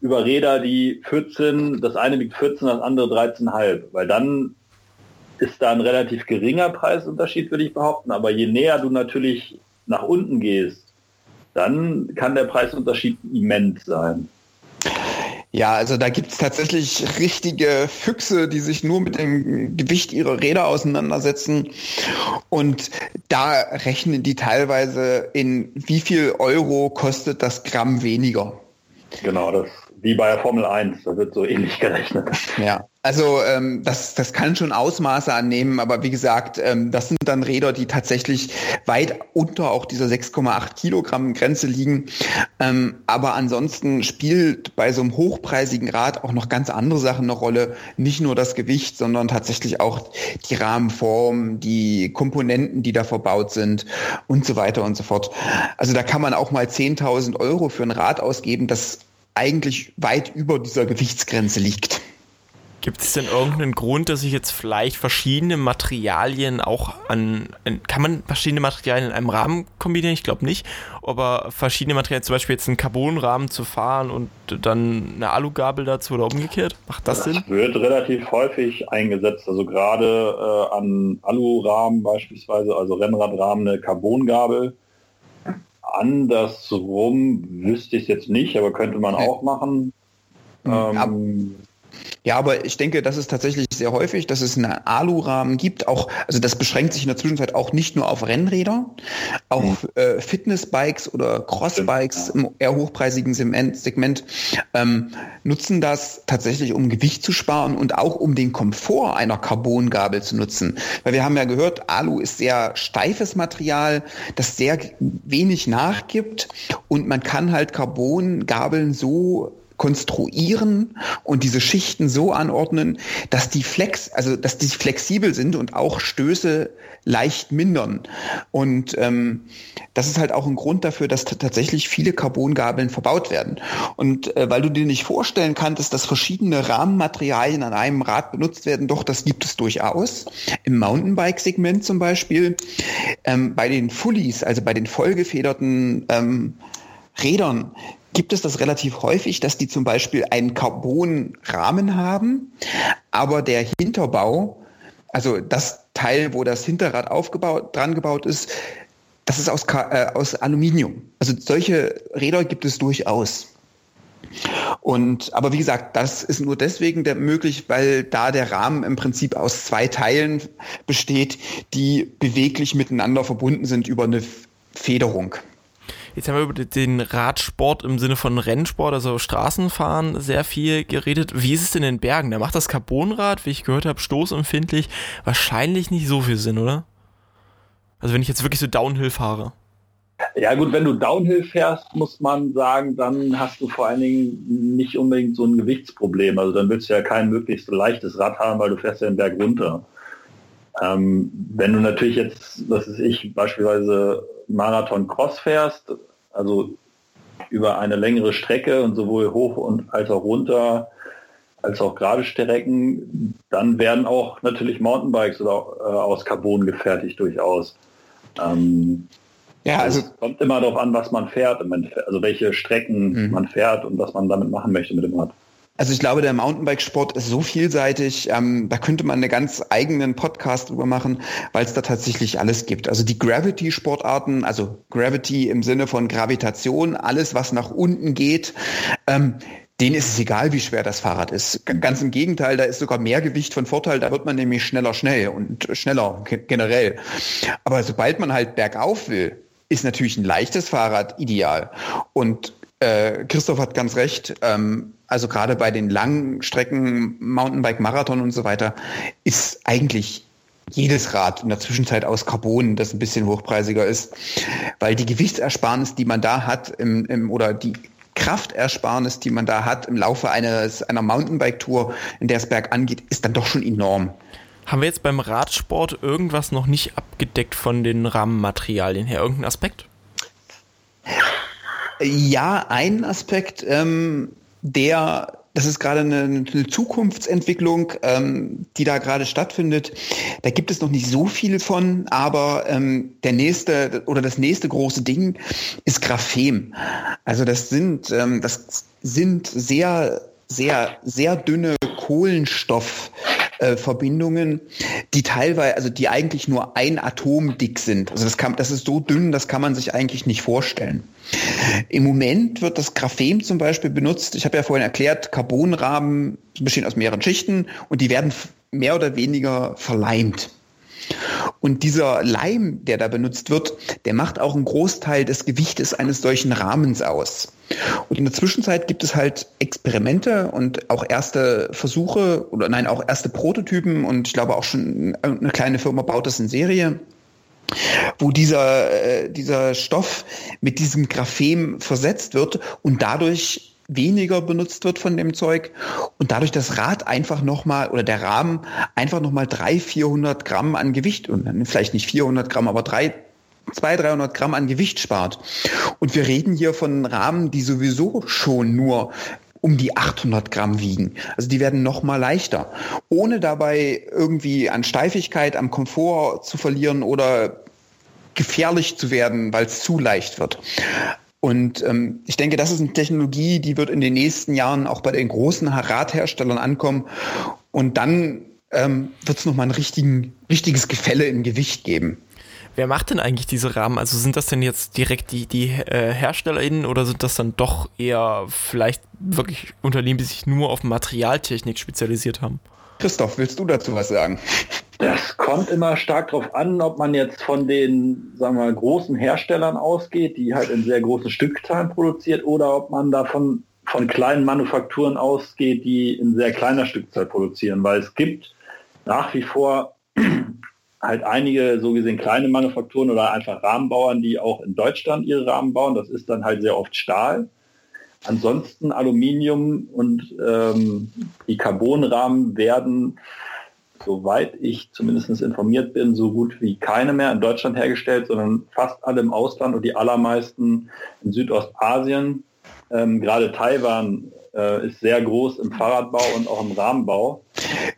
über Räder, die 14, das eine wiegt 14, das andere 13,5, weil dann ist da ein relativ geringer Preisunterschied, würde ich behaupten, aber je näher du natürlich nach unten gehst, dann kann der Preisunterschied immens sein. Ja, also da gibt's tatsächlich richtige Füchse, die sich nur mit dem Gewicht ihrer Räder auseinandersetzen. Und da rechnen die teilweise in wie viel Euro kostet das Gramm weniger. Genau, das wie bei der Formel 1, da wird so ähnlich gerechnet. Ja, also ähm, das, das kann schon Ausmaße annehmen, aber wie gesagt, ähm, das sind dann Räder, die tatsächlich weit unter auch dieser 6,8 Kilogramm Grenze liegen. Ähm, aber ansonsten spielt bei so einem hochpreisigen Rad auch noch ganz andere Sachen eine Rolle. Nicht nur das Gewicht, sondern tatsächlich auch die Rahmenform, die Komponenten, die da verbaut sind und so weiter und so fort. Also da kann man auch mal 10.000 Euro für ein Rad ausgeben, das eigentlich weit über dieser Gewichtsgrenze liegt. Gibt es denn irgendeinen Grund, dass ich jetzt vielleicht verschiedene Materialien auch an, kann man verschiedene Materialien in einem Rahmen kombinieren? Ich glaube nicht, aber verschiedene Materialien, zum Beispiel jetzt einen Carbonrahmen zu fahren und dann eine Alugabel dazu oder umgekehrt, macht das, das Sinn? Wird relativ häufig eingesetzt, also gerade äh, an Alurahmen beispielsweise, also Rennradrahmen eine Carbongabel Andersrum wüsste ich es jetzt nicht, aber könnte man auch machen. Ähm, ja, aber ich denke, das ist tatsächlich sehr häufig, dass es einen Alurahmen gibt. Auch, also das beschränkt sich in der Zwischenzeit auch nicht nur auf Rennräder, auch mhm. äh, Fitnessbikes oder Crossbikes im eher hochpreisigen Segment ähm, nutzen das tatsächlich, um Gewicht zu sparen und auch um den Komfort einer Carbongabel zu nutzen. Weil wir haben ja gehört, Alu ist sehr steifes Material, das sehr wenig nachgibt und man kann halt Carbongabeln so konstruieren und diese Schichten so anordnen, dass die flex, also dass die flexibel sind und auch Stöße leicht mindern. Und ähm, das ist halt auch ein Grund dafür, dass tatsächlich viele Carbongabeln verbaut werden. Und äh, weil du dir nicht vorstellen kannst, dass verschiedene Rahmenmaterialien an einem Rad benutzt werden, doch, das gibt es durchaus. Im Mountainbike-Segment zum Beispiel. Ähm, bei den Fullies, also bei den vollgefederten ähm, Rädern, gibt es das relativ häufig, dass die zum Beispiel einen Carbonrahmen haben, aber der Hinterbau, also das Teil, wo das Hinterrad aufgebaut, dran gebaut ist, das ist aus, äh, aus Aluminium. Also solche Räder gibt es durchaus. Und, aber wie gesagt, das ist nur deswegen möglich, weil da der Rahmen im Prinzip aus zwei Teilen besteht, die beweglich miteinander verbunden sind über eine Federung. Jetzt haben wir über den Radsport im Sinne von Rennsport, also Straßenfahren, sehr viel geredet. Wie ist es denn in Bergen? Da macht das Carbonrad, wie ich gehört habe, stoßempfindlich, wahrscheinlich nicht so viel Sinn, oder? Also wenn ich jetzt wirklich so Downhill fahre. Ja gut, wenn du Downhill fährst, muss man sagen, dann hast du vor allen Dingen nicht unbedingt so ein Gewichtsproblem. Also dann willst du ja kein möglichst leichtes Rad haben, weil du fährst ja den Berg runter. Ähm, wenn du natürlich jetzt, was ist ich, beispielsweise Marathon Cross fährst, also über eine längere Strecke und sowohl hoch und als auch runter, als auch gerade Strecken, dann werden auch natürlich Mountainbikes oder, äh, aus Carbon gefertigt durchaus. Ähm, ja, also, es kommt immer darauf an, was man fährt, also welche Strecken mhm. man fährt und was man damit machen möchte mit dem Rad. Also ich glaube, der Mountainbike-Sport ist so vielseitig, ähm, da könnte man einen ganz eigenen Podcast drüber machen, weil es da tatsächlich alles gibt. Also die Gravity-Sportarten, also Gravity im Sinne von Gravitation, alles, was nach unten geht, ähm, denen ist es egal, wie schwer das Fahrrad ist. Ganz im Gegenteil, da ist sogar mehr Gewicht von Vorteil, da wird man nämlich schneller schnell und schneller generell. Aber sobald man halt bergauf will, ist natürlich ein leichtes Fahrrad ideal. Und äh, Christoph hat ganz recht. Ähm, also gerade bei den langen Strecken, Mountainbike, Marathon und so weiter, ist eigentlich jedes Rad in der Zwischenzeit aus Carbon, das ein bisschen hochpreisiger ist, weil die Gewichtsersparnis, die man da hat, im, im, oder die Kraftersparnis, die man da hat im Laufe eines, einer Mountainbike-Tour, in der es bergan geht, ist dann doch schon enorm. Haben wir jetzt beim Radsport irgendwas noch nicht abgedeckt von den Rahmenmaterialien her? Irgendein Aspekt? Ja, ein Aspekt, ähm, der das ist gerade eine, eine Zukunftsentwicklung, ähm, die da gerade stattfindet. Da gibt es noch nicht so viel von, aber ähm, der nächste oder das nächste große Ding ist Graphem. Also das sind ähm, das sind sehr sehr sehr dünne Kohlenstoff äh, die teilweise, also die eigentlich nur ein Atom dick sind. Also das kann, das ist so dünn, das kann man sich eigentlich nicht vorstellen. Im Moment wird das Graphem zum Beispiel benutzt. Ich habe ja vorhin erklärt, Carbonrahmen bestehen aus mehreren Schichten und die werden mehr oder weniger verleimt. Und dieser Leim, der da benutzt wird, der macht auch einen Großteil des Gewichtes eines solchen Rahmens aus. Und in der Zwischenzeit gibt es halt Experimente und auch erste Versuche oder nein, auch erste Prototypen und ich glaube auch schon eine kleine Firma baut das in Serie wo dieser, äh, dieser Stoff mit diesem Graphem versetzt wird und dadurch weniger benutzt wird von dem Zeug und dadurch das Rad einfach nochmal oder der Rahmen einfach nochmal 300, 400 Gramm an Gewicht und vielleicht nicht 400 Gramm, aber drei 200, 300 Gramm an Gewicht spart. Und wir reden hier von Rahmen, die sowieso schon nur um die 800 Gramm wiegen. Also die werden noch mal leichter, ohne dabei irgendwie an Steifigkeit, am Komfort zu verlieren oder gefährlich zu werden, weil es zu leicht wird. Und ähm, ich denke, das ist eine Technologie, die wird in den nächsten Jahren auch bei den großen Radherstellern ankommen. Und dann ähm, wird es nochmal ein richtigen, richtiges Gefälle im Gewicht geben. Wer macht denn eigentlich diese Rahmen? Also sind das denn jetzt direkt die, die äh, HerstellerInnen oder sind das dann doch eher vielleicht wirklich Unternehmen, die sich nur auf Materialtechnik spezialisiert haben? Christoph, willst du dazu was sagen? Das kommt immer stark darauf an, ob man jetzt von den sagen wir, großen Herstellern ausgeht, die halt in sehr großen Stückzahlen produziert, oder ob man davon von kleinen Manufakturen ausgeht, die in sehr kleiner Stückzahl produzieren, weil es gibt nach wie vor halt einige so gesehen kleine Manufakturen oder einfach Rahmenbauern, die auch in Deutschland ihre Rahmen bauen. Das ist dann halt sehr oft Stahl. Ansonsten Aluminium und ähm, die Carbonrahmen werden soweit ich zumindest informiert bin, so gut wie keine mehr in Deutschland hergestellt, sondern fast alle im Ausland und die allermeisten in Südostasien. Ähm, gerade Taiwan äh, ist sehr groß im Fahrradbau und auch im Rahmenbau.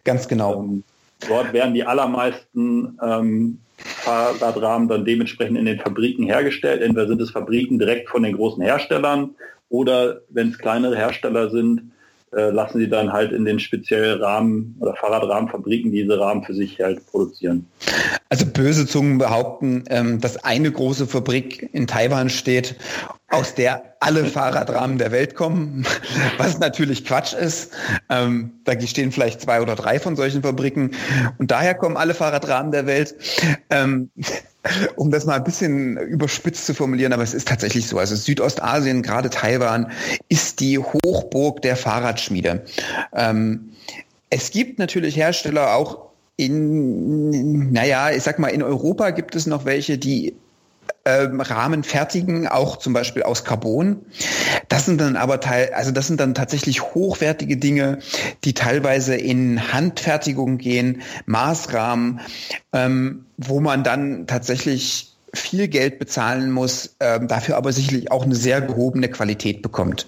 Ganz genau. Ähm, dort werden die allermeisten ähm, Fahrradrahmen dann dementsprechend in den Fabriken hergestellt. Entweder sind es Fabriken direkt von den großen Herstellern oder wenn es kleinere Hersteller sind, äh, lassen sie dann halt in den speziellen Rahmen oder Fahrradrahmenfabriken diese Rahmen für sich halt produzieren. Also böse Zungen behaupten, ähm, dass eine große Fabrik in Taiwan steht, aus der alle Fahrradrahmen der Welt kommen, was natürlich Quatsch ist. Ähm, da stehen vielleicht zwei oder drei von solchen Fabriken und daher kommen alle Fahrradrahmen der Welt. Ähm, um das mal ein bisschen überspitzt zu formulieren, aber es ist tatsächlich so. Also Südostasien, gerade Taiwan, ist die Hochburg der Fahrradschmiede. Ähm, es gibt natürlich Hersteller auch in, naja, ich sag mal, in Europa gibt es noch welche, die ähm, Rahmen fertigen, auch zum Beispiel aus Carbon. Das sind dann aber teil, also das sind dann tatsächlich hochwertige Dinge, die teilweise in Handfertigung gehen, Maßrahmen, ähm, wo man dann tatsächlich viel Geld bezahlen muss, ähm, dafür aber sicherlich auch eine sehr gehobene Qualität bekommt.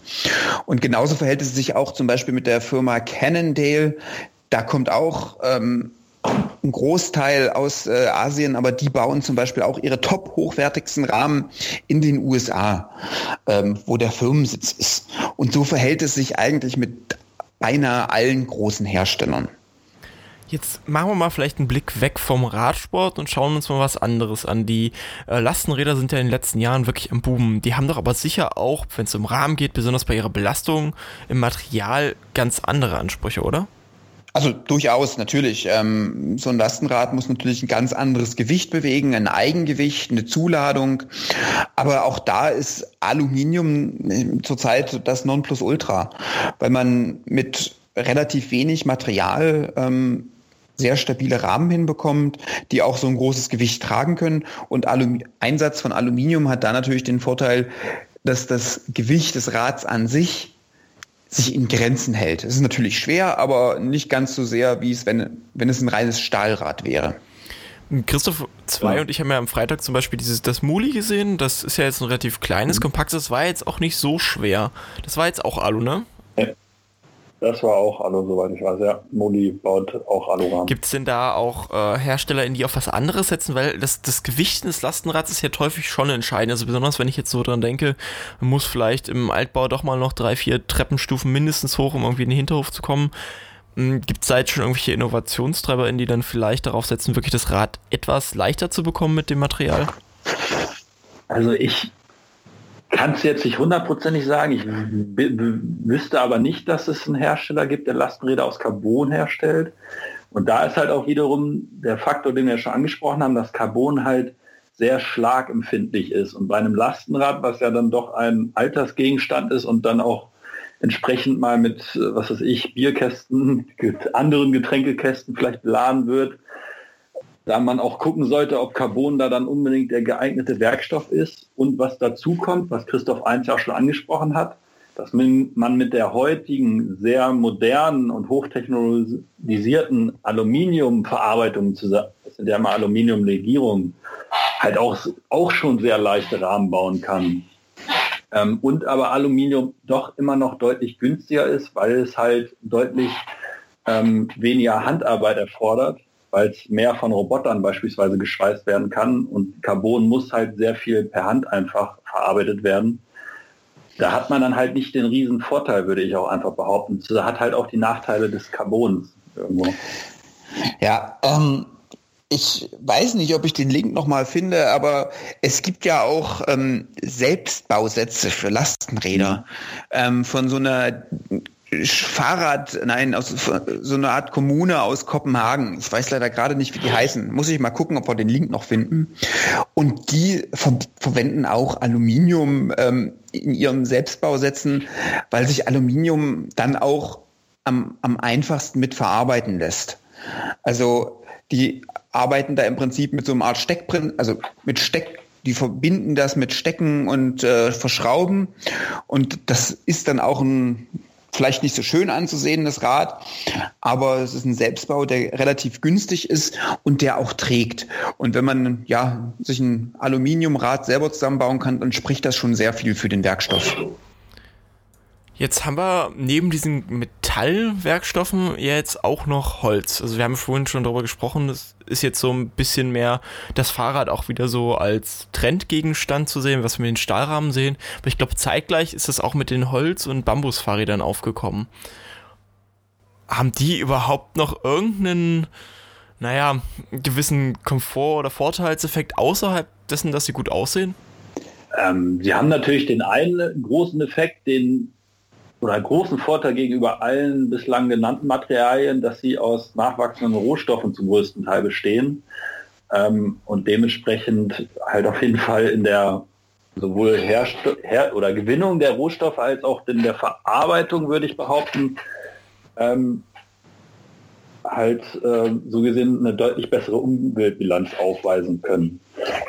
Und genauso verhält es sich auch zum Beispiel mit der Firma Cannondale. Da kommt auch ähm, ein Großteil aus äh, Asien, aber die bauen zum Beispiel auch ihre top hochwertigsten Rahmen in den USA, ähm, wo der Firmensitz ist. Und so verhält es sich eigentlich mit beinahe allen großen Herstellern. Jetzt machen wir mal vielleicht einen Blick weg vom Radsport und schauen uns mal was anderes an. Die äh, Lastenräder sind ja in den letzten Jahren wirklich im Boom. Die haben doch aber sicher auch, wenn es um Rahmen geht, besonders bei ihrer Belastung im Material, ganz andere Ansprüche, oder? Also durchaus, natürlich. Ähm, so ein Lastenrad muss natürlich ein ganz anderes Gewicht bewegen, ein Eigengewicht, eine Zuladung. Aber auch da ist Aluminium äh, zurzeit das Nonplusultra, weil man mit relativ wenig Material ähm, sehr stabile Rahmen hinbekommt, die auch so ein großes Gewicht tragen können. Und Alum Einsatz von Aluminium hat da natürlich den Vorteil, dass das Gewicht des Rads an sich sich in Grenzen hält. Es ist natürlich schwer, aber nicht ganz so sehr, wie es, wenn, wenn es ein reines Stahlrad wäre. Christoph 2 ja. und ich haben ja am Freitag zum Beispiel dieses das Muli gesehen. Das ist ja jetzt ein relativ kleines, mhm. kompaktes, das war jetzt auch nicht so schwer. Das war jetzt auch Alu, ne? Das war auch Alu, soweit ich weiß. Ja, Moli baut auch Alurahmen. Gibt es denn da auch äh, Hersteller, in die auf was anderes setzen? Weil das, das Gewicht des Lastenrads ist ja häufig schon entscheidend. Also besonders, wenn ich jetzt so dran denke, man muss vielleicht im Altbau doch mal noch drei, vier Treppenstufen mindestens hoch, um irgendwie in den Hinterhof zu kommen. Hm, Gibt es da jetzt schon irgendwelche Innovationstreiber, in die dann vielleicht darauf setzen, wirklich das Rad etwas leichter zu bekommen mit dem Material? Also ich kann es jetzt nicht hundertprozentig sagen. Ich wüsste aber nicht, dass es einen Hersteller gibt, der Lastenräder aus Carbon herstellt. Und da ist halt auch wiederum der Faktor, den wir schon angesprochen haben, dass Carbon halt sehr schlagempfindlich ist. Und bei einem Lastenrad, was ja dann doch ein Altersgegenstand ist und dann auch entsprechend mal mit, was weiß ich, Bierkästen, anderen Getränkekästen vielleicht beladen wird, da man auch gucken sollte, ob Carbon da dann unbedingt der geeignete Werkstoff ist. Und was dazu kommt, was Christoph Eins ja schon angesprochen hat, dass man mit der heutigen sehr modernen und hochtechnologisierten Aluminiumverarbeitung, das sind ja mal Aluminiumlegierungen, halt auch, auch schon sehr leichte Rahmen bauen kann. Ähm, und aber Aluminium doch immer noch deutlich günstiger ist, weil es halt deutlich ähm, weniger Handarbeit erfordert weil es mehr von Robotern beispielsweise geschweißt werden kann und Carbon muss halt sehr viel per Hand einfach verarbeitet werden. Da hat man dann halt nicht den riesen Vorteil, würde ich auch einfach behaupten. Da hat halt auch die Nachteile des Carbons irgendwo. Ja, ähm, ich weiß nicht, ob ich den Link nochmal finde, aber es gibt ja auch ähm, Selbstbausätze für Lastenräder mhm. ähm, von so einer Fahrrad, nein, aus so einer Art Kommune aus Kopenhagen. Ich weiß leider gerade nicht, wie die heißen. Muss ich mal gucken, ob wir den Link noch finden. Und die ver verwenden auch Aluminium ähm, in ihren Selbstbausätzen, weil sich Aluminium dann auch am, am einfachsten mit verarbeiten lässt. Also die arbeiten da im Prinzip mit so einer Art Steckprint, also mit Steck die verbinden das mit Stecken und äh, Verschrauben. Und das ist dann auch ein vielleicht nicht so schön anzusehen, das Rad, aber es ist ein Selbstbau, der relativ günstig ist und der auch trägt. Und wenn man ja sich ein Aluminiumrad selber zusammenbauen kann, dann spricht das schon sehr viel für den Werkstoff. Jetzt haben wir neben diesen Metallwerkstoffen jetzt auch noch Holz. Also wir haben vorhin schon darüber gesprochen, das ist jetzt so ein bisschen mehr das Fahrrad auch wieder so als Trendgegenstand zu sehen, was wir mit den Stahlrahmen sehen. Aber ich glaube, zeitgleich ist das auch mit den Holz- und Bambusfahrrädern aufgekommen. Haben die überhaupt noch irgendeinen, naja, gewissen Komfort- oder Vorteilseffekt außerhalb dessen, dass sie gut aussehen? Ähm, sie haben natürlich den einen großen Effekt, den oder großen Vorteil gegenüber allen bislang genannten Materialien, dass sie aus nachwachsenden Rohstoffen zum größten Teil bestehen ähm, und dementsprechend halt auf jeden Fall in der sowohl Herst Her oder Gewinnung der Rohstoffe als auch in der Verarbeitung, würde ich behaupten, ähm, halt äh, so gesehen eine deutlich bessere Umweltbilanz aufweisen können.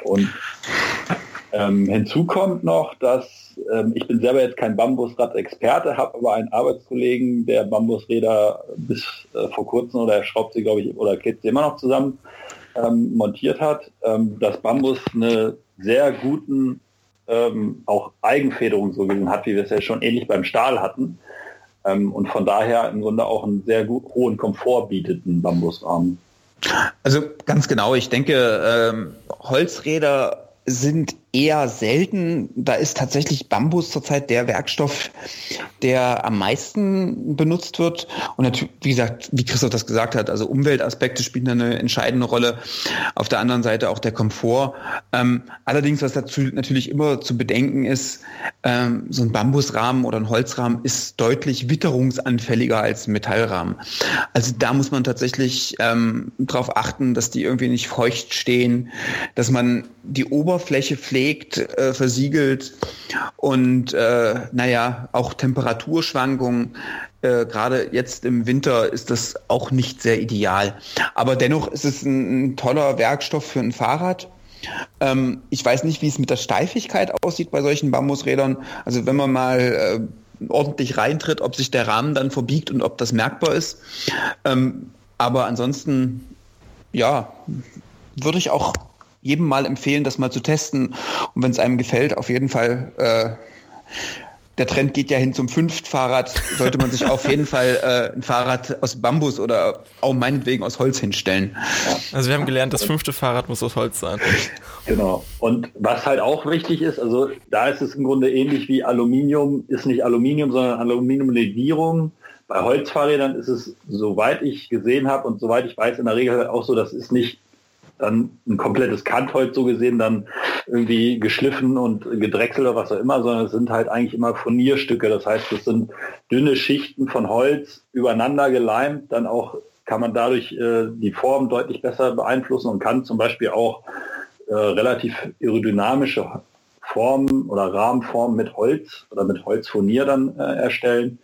Und ähm, hinzu kommt noch, dass ähm, ich bin selber jetzt kein Bambusrad-Experte, habe aber einen Arbeitskollegen, der Bambusräder bis äh, vor kurzem oder er schraubt sie, glaube ich, oder klebt sie immer noch zusammen, ähm, montiert hat, ähm, dass Bambus eine sehr guten ähm, auch Eigenfederung so gesehen hat, wie wir es ja schon ähnlich beim Stahl hatten. Ähm, und von daher im Grunde auch einen sehr gut, hohen Komfort bietet ein Bambusrahmen. Also ganz genau, ich denke, Holzräder sind eher selten. Da ist tatsächlich Bambus zurzeit der Werkstoff, der am meisten benutzt wird. Und natürlich, wie gesagt, wie Christoph das gesagt hat, also Umweltaspekte spielen eine entscheidende Rolle. Auf der anderen Seite auch der Komfort. Ähm, allerdings, was dazu natürlich immer zu bedenken ist, ähm, so ein Bambusrahmen oder ein Holzrahmen ist deutlich witterungsanfälliger als ein Metallrahmen. Also da muss man tatsächlich ähm, darauf achten, dass die irgendwie nicht feucht stehen, dass man die Oberfläche pflegt, äh, versiegelt und äh, naja, auch Temperaturschwankungen. Äh, Gerade jetzt im Winter ist das auch nicht sehr ideal. Aber dennoch ist es ein, ein toller Werkstoff für ein Fahrrad. Ähm, ich weiß nicht, wie es mit der Steifigkeit aussieht bei solchen Bambusrädern. Also wenn man mal äh, ordentlich reintritt, ob sich der Rahmen dann verbiegt und ob das merkbar ist. Ähm, aber ansonsten, ja, würde ich auch jedem mal empfehlen, das mal zu testen. Und wenn es einem gefällt, auf jeden Fall äh, der Trend geht ja hin zum Fünftfahrrad, sollte man sich auf jeden Fall äh, ein Fahrrad aus Bambus oder auch meinetwegen aus Holz hinstellen. Also wir haben gelernt, das fünfte Fahrrad muss aus Holz sein. Genau. Und was halt auch wichtig ist, also da ist es im Grunde ähnlich wie Aluminium, ist nicht Aluminium, sondern Aluminiumlegierung. Bei Holzfahrrädern ist es, soweit ich gesehen habe und soweit ich weiß, in der Regel auch so, das ist nicht dann ein komplettes Kantholz so gesehen dann irgendwie geschliffen und gedrechselt oder was auch immer, sondern es sind halt eigentlich immer Furnierstücke. Das heißt, es sind dünne Schichten von Holz übereinander geleimt, dann auch kann man dadurch äh, die Form deutlich besser beeinflussen und kann zum Beispiel auch äh, relativ aerodynamische Formen oder Rahmenformen mit Holz oder mit Holzfurnier dann äh, erstellen.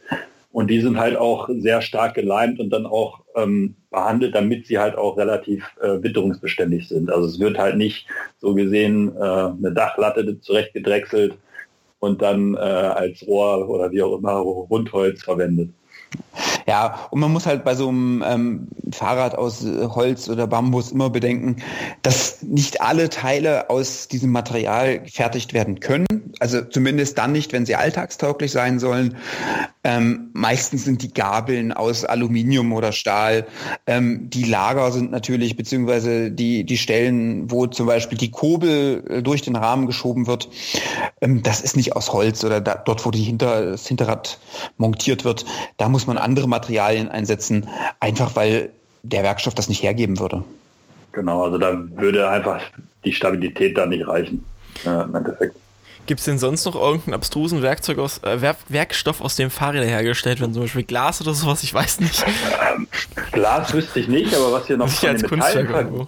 Und die sind halt auch sehr stark geleimt und dann auch ähm, behandelt, damit sie halt auch relativ äh, witterungsbeständig sind. Also es wird halt nicht so gesehen äh, eine Dachlatte zurechtgedrechselt und dann äh, als Rohr oder wie auch immer Rundholz verwendet. Ja, und man muss halt bei so einem ähm, Fahrrad aus äh, Holz oder Bambus immer bedenken, dass nicht alle Teile aus diesem Material gefertigt werden können. Also zumindest dann nicht, wenn sie alltagstauglich sein sollen. Ähm, meistens sind die Gabeln aus Aluminium oder Stahl. Ähm, die Lager sind natürlich, beziehungsweise die, die Stellen, wo zum Beispiel die Kurbel äh, durch den Rahmen geschoben wird, ähm, das ist nicht aus Holz oder da, dort, wo die Hinter, das Hinterrad montiert wird. Da muss man andere Materialien einsetzen, einfach weil der Werkstoff das nicht hergeben würde. Genau, also da würde einfach die Stabilität da nicht reichen. Ja, Im Endeffekt. Gibt es denn sonst noch irgendeinen abstrusen Werkzeug aus, äh, Werk Werkstoff, aus dem Fahrräder hergestellt werden? Zum Beispiel Glas oder sowas? Ich weiß nicht. Ähm, Glas wüsste ich nicht, aber was wir noch von den Metallen ver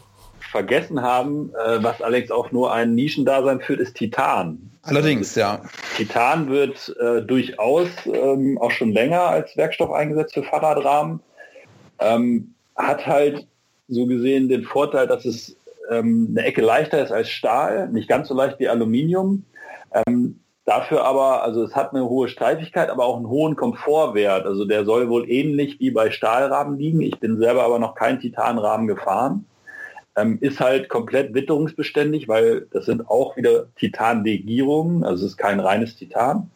vergessen haben, äh, was allerdings auch nur ein Nischendasein führt, ist Titan. Allerdings, ja. Titan wird äh, durchaus ähm, auch schon länger als Werkstoff eingesetzt für Fahrradrahmen. Ähm, hat halt so gesehen den Vorteil, dass es ähm, eine Ecke leichter ist als Stahl, nicht ganz so leicht wie Aluminium. Ähm, dafür aber, also es hat eine hohe Streifigkeit, aber auch einen hohen Komfortwert. Also der soll wohl ähnlich wie bei Stahlrahmen liegen. Ich bin selber aber noch kein Titanrahmen gefahren. Ähm, ist halt komplett witterungsbeständig, weil das sind auch wieder Titanlegierungen, also es ist kein reines Titan,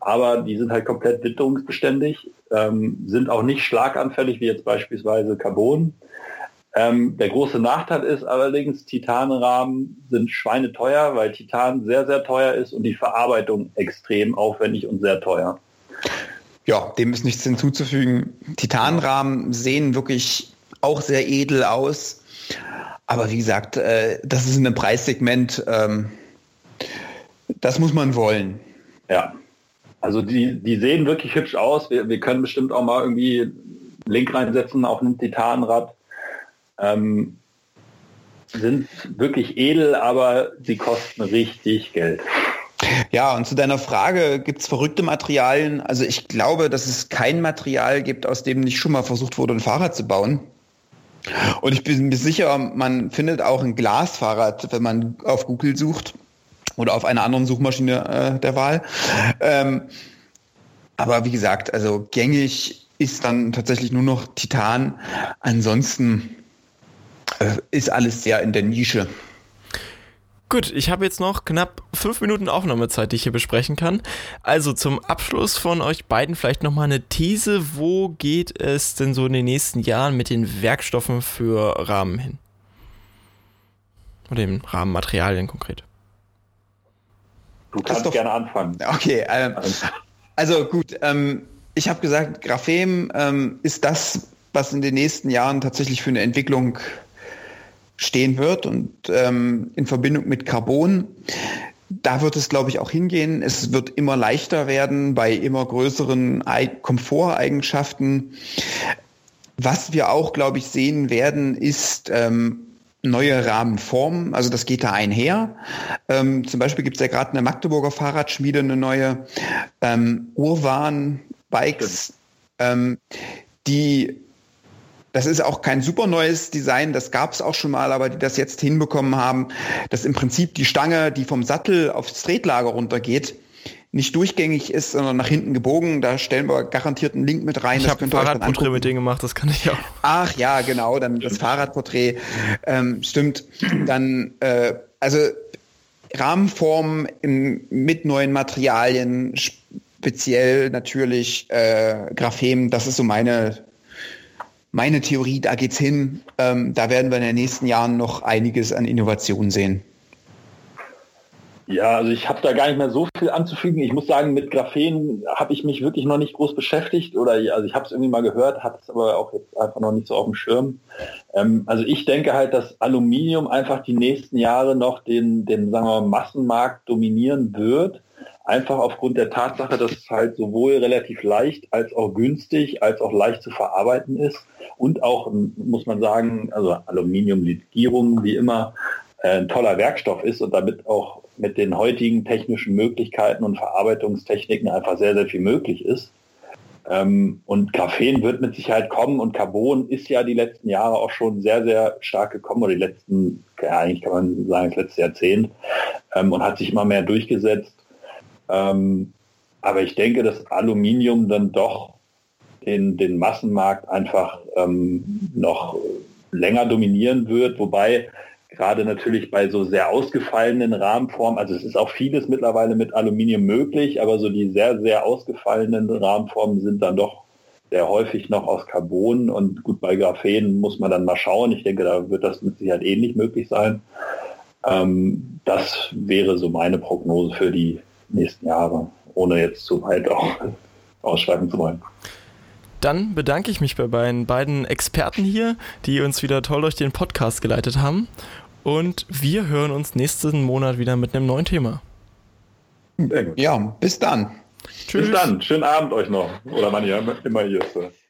aber die sind halt komplett witterungsbeständig, ähm, sind auch nicht schlaganfällig wie jetzt beispielsweise Carbon. Ähm, der große Nachteil ist allerdings, Titanrahmen sind schweineteuer, weil Titan sehr, sehr teuer ist und die Verarbeitung extrem aufwendig und sehr teuer. Ja, dem ist nichts hinzuzufügen. Titanrahmen sehen wirklich auch sehr edel aus. Aber wie gesagt, äh, das ist in einem Preissegment, ähm, das muss man wollen. Ja, also die, die sehen wirklich hübsch aus. Wir, wir können bestimmt auch mal irgendwie Link reinsetzen auf ein Titanrad. Ähm, sind wirklich edel, aber sie kosten richtig Geld. Ja, und zu deiner Frage, gibt es verrückte Materialien? Also ich glaube, dass es kein Material gibt, aus dem nicht schon mal versucht wurde, ein Fahrrad zu bauen. Und ich bin mir sicher, man findet auch ein Glasfahrrad, wenn man auf Google sucht oder auf einer anderen Suchmaschine äh, der Wahl. Ähm, aber wie gesagt, also gängig ist dann tatsächlich nur noch Titan. Ansonsten äh, ist alles sehr in der Nische. Gut, ich habe jetzt noch knapp fünf Minuten Aufnahmezeit, die ich hier besprechen kann. Also zum Abschluss von euch beiden vielleicht nochmal eine These. Wo geht es denn so in den nächsten Jahren mit den Werkstoffen für Rahmen hin? Oder den Rahmenmaterialien konkret? Du kannst Christoph, gerne anfangen. Okay, ähm, Also gut, ähm, ich habe gesagt, Graphem ähm, ist das, was in den nächsten Jahren tatsächlich für eine Entwicklung stehen wird und ähm, in Verbindung mit Carbon. Da wird es, glaube ich, auch hingehen. Es wird immer leichter werden bei immer größeren Komforteigenschaften. Was wir auch, glaube ich, sehen werden, ist ähm, neue Rahmenformen. Also das geht da einher. Ähm, zum Beispiel gibt es ja gerade eine Magdeburger Fahrradschmiede, eine neue ähm, Urban Bikes, ähm, die das ist auch kein super neues Design, das gab es auch schon mal, aber die das jetzt hinbekommen haben, dass im Prinzip die Stange, die vom Sattel aufs Tretlager runtergeht, nicht durchgängig ist, sondern nach hinten gebogen. Da stellen wir garantiert einen Link mit rein. Ich habe ein Fahrradporträt mit denen gemacht, das kann ich auch. Ach ja, genau, dann das Fahrradporträt. Ähm, stimmt. Dann, äh, also Rahmenformen im, mit neuen Materialien, speziell natürlich äh, Graphem, das ist so meine meine Theorie, da geht's hin. Ähm, da werden wir in den nächsten Jahren noch einiges an Innovationen sehen. Ja, also ich habe da gar nicht mehr so viel anzufügen. Ich muss sagen, mit Graphen habe ich mich wirklich noch nicht groß beschäftigt oder also ich habe es irgendwie mal gehört, hat es aber auch jetzt einfach noch nicht so auf dem Schirm. Ähm, also ich denke halt, dass Aluminium einfach die nächsten Jahre noch den, den sagen wir mal, Massenmarkt dominieren wird. Einfach aufgrund der Tatsache, dass es halt sowohl relativ leicht als auch günstig als auch leicht zu verarbeiten ist und auch, muss man sagen, also Aluminiumlegierung wie immer äh, ein toller Werkstoff ist und damit auch mit den heutigen technischen Möglichkeiten und Verarbeitungstechniken einfach sehr, sehr viel möglich ist. Ähm, und Graphen wird mit Sicherheit kommen und Carbon ist ja die letzten Jahre auch schon sehr, sehr stark gekommen oder die letzten, ja, eigentlich kann man sagen, das letzte Jahrzehnt ähm, und hat sich immer mehr durchgesetzt. Ähm, aber ich denke, dass Aluminium dann doch den, den Massenmarkt einfach ähm, noch länger dominieren wird, wobei gerade natürlich bei so sehr ausgefallenen Rahmenformen, also es ist auch vieles mittlerweile mit Aluminium möglich, aber so die sehr, sehr ausgefallenen Rahmenformen sind dann doch sehr häufig noch aus Carbon und gut, bei Graphen muss man dann mal schauen. Ich denke, da wird das mit Sicherheit ähnlich möglich sein. Ähm, das wäre so meine Prognose für die nächsten Jahre, ohne jetzt zu weit auch ausschreiben zu wollen. Dann bedanke ich mich bei beiden, beiden Experten hier, die uns wieder toll durch den Podcast geleitet haben. Und wir hören uns nächsten Monat wieder mit einem neuen Thema. Ja, bis dann. Tschüss. Bis dann. Schönen Abend euch noch. Oder wann ihr immer hier ist.